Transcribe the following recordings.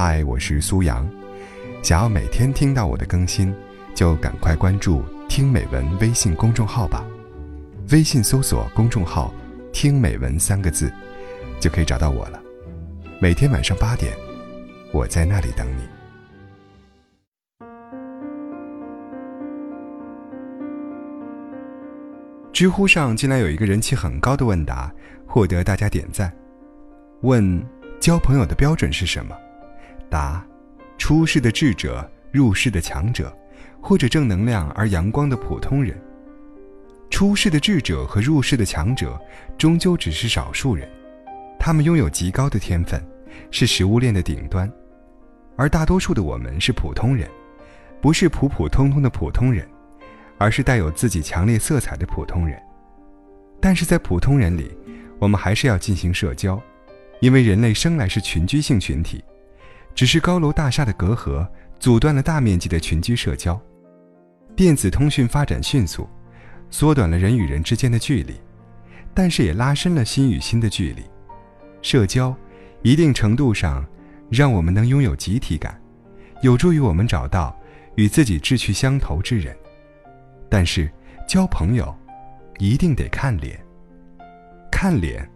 嗨，我是苏阳。想要每天听到我的更新，就赶快关注“听美文”微信公众号吧。微信搜索公众号“听美文”三个字，就可以找到我了。每天晚上八点，我在那里等你。知乎上竟然有一个人气很高的问答，获得大家点赞。问：交朋友的标准是什么？答：出世的智者，入世的强者，或者正能量而阳光的普通人。出世的智者和入世的强者，终究只是少数人，他们拥有极高的天分，是食物链的顶端，而大多数的我们是普通人，不是普普通通的普通人，而是带有自己强烈色彩的普通人。但是在普通人里，我们还是要进行社交，因为人类生来是群居性群体。只是高楼大厦的隔阂阻断了大面积的群居社交，电子通讯发展迅速，缩短了人与人之间的距离，但是也拉伸了心与心的距离。社交，一定程度上，让我们能拥有集体感，有助于我们找到与自己志趣相投之人。但是交朋友，一定得看脸。看脸，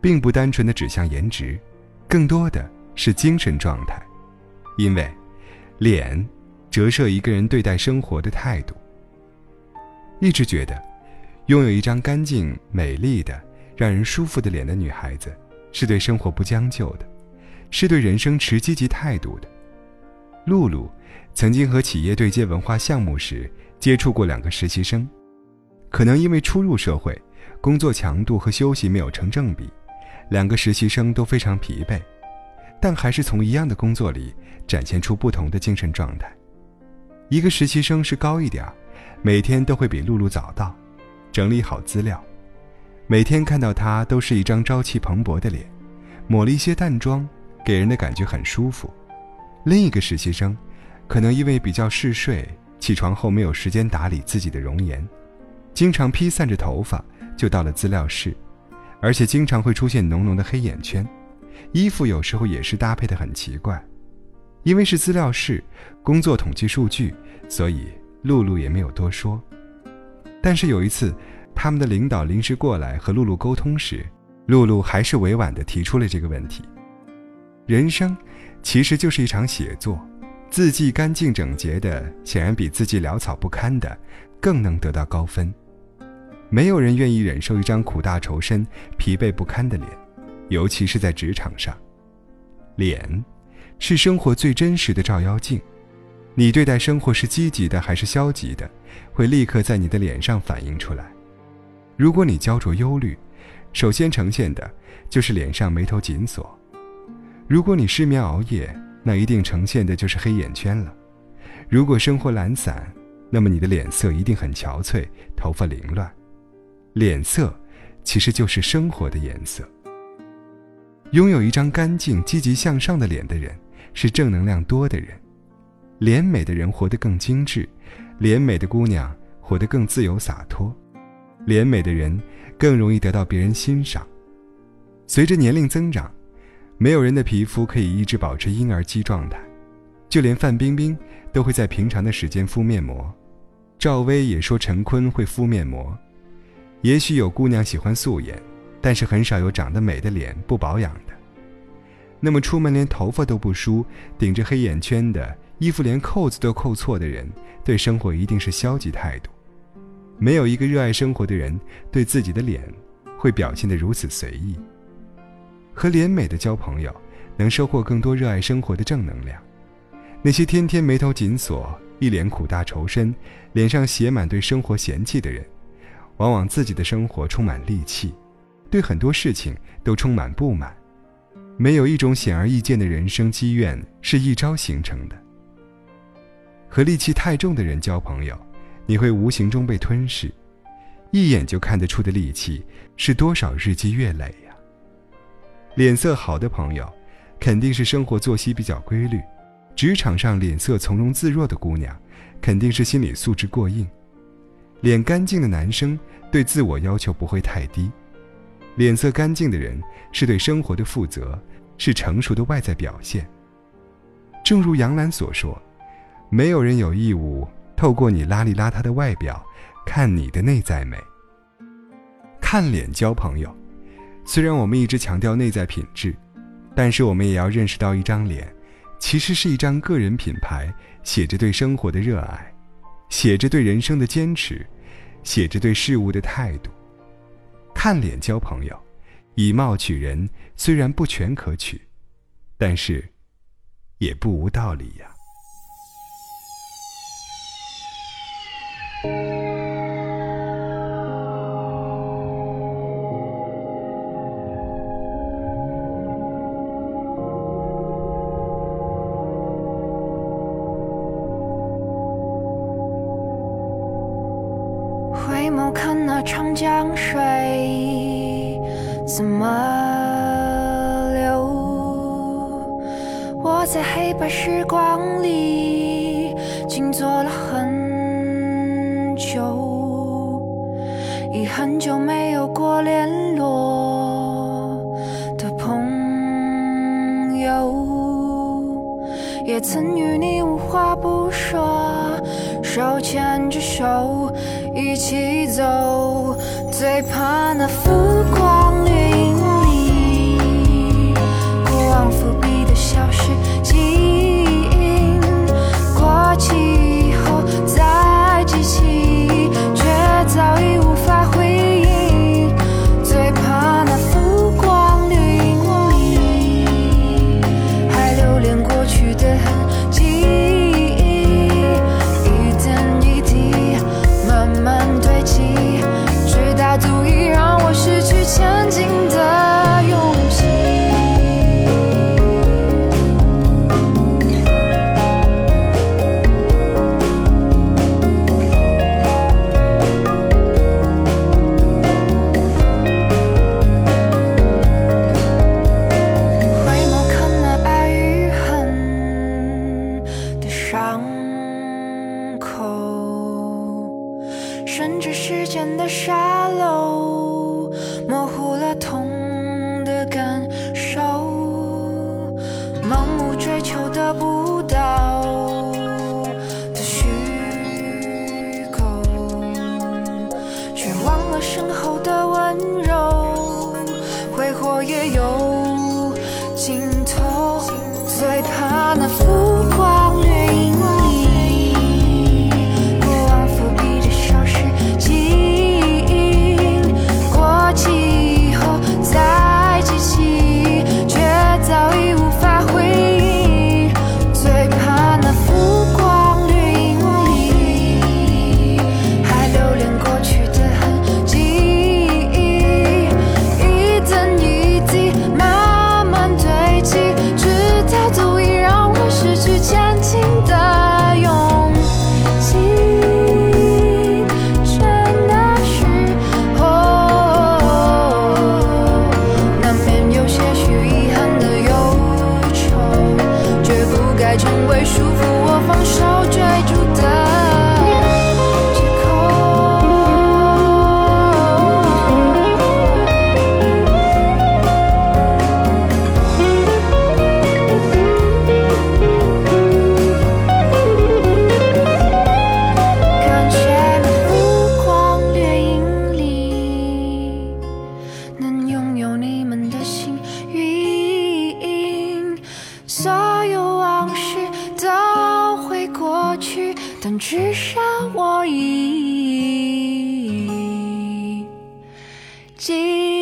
并不单纯的指向颜值，更多的是精神状态。因为，脸，折射一个人对待生活的态度。一直觉得，拥有一张干净、美丽的、让人舒服的脸的女孩子，是对生活不将就的，是对人生持积极态度的。露露，曾经和企业对接文化项目时，接触过两个实习生，可能因为初入社会，工作强度和休息没有成正比，两个实习生都非常疲惫。但还是从一样的工作里展现出不同的精神状态。一个实习生是高一点儿每天都会比露露早到，整理好资料。每天看到他都是一张朝气蓬勃的脸，抹了一些淡妆，给人的感觉很舒服。另一个实习生，可能因为比较嗜睡，起床后没有时间打理自己的容颜，经常披散着头发就到了资料室，而且经常会出现浓浓的黑眼圈。衣服有时候也是搭配的很奇怪，因为是资料室工作统计数据，所以露露也没有多说。但是有一次，他们的领导临时过来和露露沟通时，露露还是委婉地提出了这个问题。人生其实就是一场写作，字迹干净整洁的，显然比字迹潦草不堪的更能得到高分。没有人愿意忍受一张苦大仇深、疲惫不堪的脸。尤其是在职场上，脸是生活最真实的照妖镜。你对待生活是积极的还是消极的，会立刻在你的脸上反映出来。如果你焦灼忧虑，首先呈现的就是脸上眉头紧锁；如果你失眠熬夜，那一定呈现的就是黑眼圈了。如果生活懒散，那么你的脸色一定很憔悴，头发凌乱。脸色其实就是生活的颜色。拥有一张干净、积极向上的脸的人，是正能量多的人。脸美的人活得更精致，脸美的姑娘活得更自由洒脱，脸美的人更容易得到别人欣赏。随着年龄增长，没有人的皮肤可以一直保持婴儿肌状态，就连范冰冰都会在平常的时间敷面膜，赵薇也说陈坤会敷面膜。也许有姑娘喜欢素颜。但是很少有长得美的脸不保养的。那么出门连头发都不梳，顶着黑眼圈的衣服连扣子都扣错的人，对生活一定是消极态度。没有一个热爱生活的人，对自己的脸会表现得如此随意。和脸美的交朋友，能收获更多热爱生活的正能量。那些天天眉头紧锁、一脸苦大仇深、脸上写满对生活嫌弃的人，往往自己的生活充满戾气。对很多事情都充满不满，没有一种显而易见的人生积怨是一朝形成的。和戾气太重的人交朋友，你会无形中被吞噬，一眼就看得出的戾气是多少日积月累呀。脸色好的朋友，肯定是生活作息比较规律；职场上脸色从容自若的姑娘，肯定是心理素质过硬。脸干净的男生，对自我要求不会太低。脸色干净的人是对生活的负责，是成熟的外在表现。正如杨澜所说，没有人有义务透过你邋里邋遢的外表，看你的内在美。看脸交朋友，虽然我们一直强调内在品质，但是我们也要认识到，一张脸，其实是一张个人品牌，写着对生活的热爱，写着对人生的坚持，写着对事物的态度。看脸交朋友，以貌取人，虽然不全可取，但是，也不无道理呀。回眸看那长江水怎么流，我在黑白时光里静坐了很久，已很久没有过联络的朋友，也曾与你无话不说。手牵着手一起走，最怕那浮夸伤口顺着时间的沙漏过去，但至少我已记。